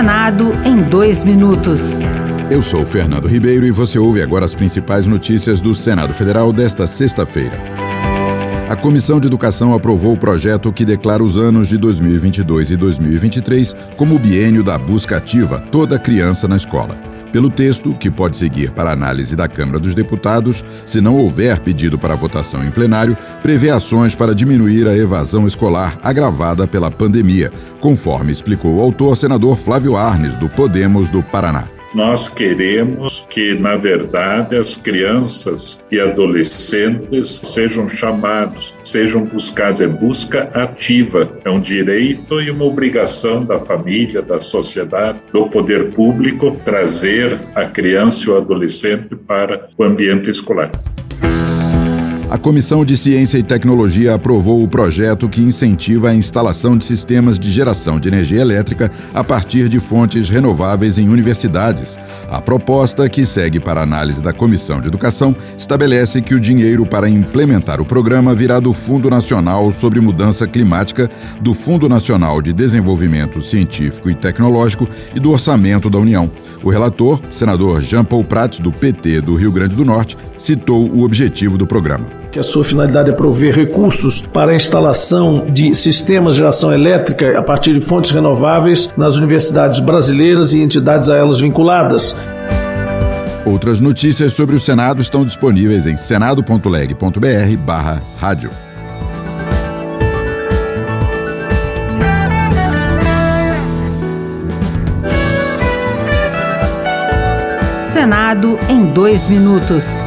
Senado em dois minutos. Eu sou Fernando Ribeiro e você ouve agora as principais notícias do Senado Federal desta sexta-feira. A Comissão de Educação aprovou o projeto que declara os anos de 2022 e 2023 como o biênio da busca ativa toda criança na escola. Pelo texto, que pode seguir para análise da Câmara dos Deputados, se não houver pedido para votação em plenário, prevê ações para diminuir a evasão escolar agravada pela pandemia, conforme explicou o autor senador Flávio Arnes, do Podemos do Paraná. Nós queremos que, na verdade, as crianças e adolescentes sejam chamados, sejam buscados, é busca ativa, é um direito e uma obrigação da família, da sociedade, do poder público trazer a criança e o adolescente para o ambiente escolar. A Comissão de Ciência e Tecnologia aprovou o projeto que incentiva a instalação de sistemas de geração de energia elétrica a partir de fontes renováveis em universidades. A proposta, que segue para análise da Comissão de Educação, estabelece que o dinheiro para implementar o programa virá do Fundo Nacional sobre Mudança Climática, do Fundo Nacional de Desenvolvimento Científico e Tecnológico e do Orçamento da União. O relator, senador Jean Paul Prats, do PT do Rio Grande do Norte, citou o objetivo do programa que a sua finalidade é prover recursos para a instalação de sistemas de geração elétrica a partir de fontes renováveis nas universidades brasileiras e entidades a elas vinculadas. Outras notícias sobre o Senado estão disponíveis em senado.leg.br barra rádio. Senado em dois minutos.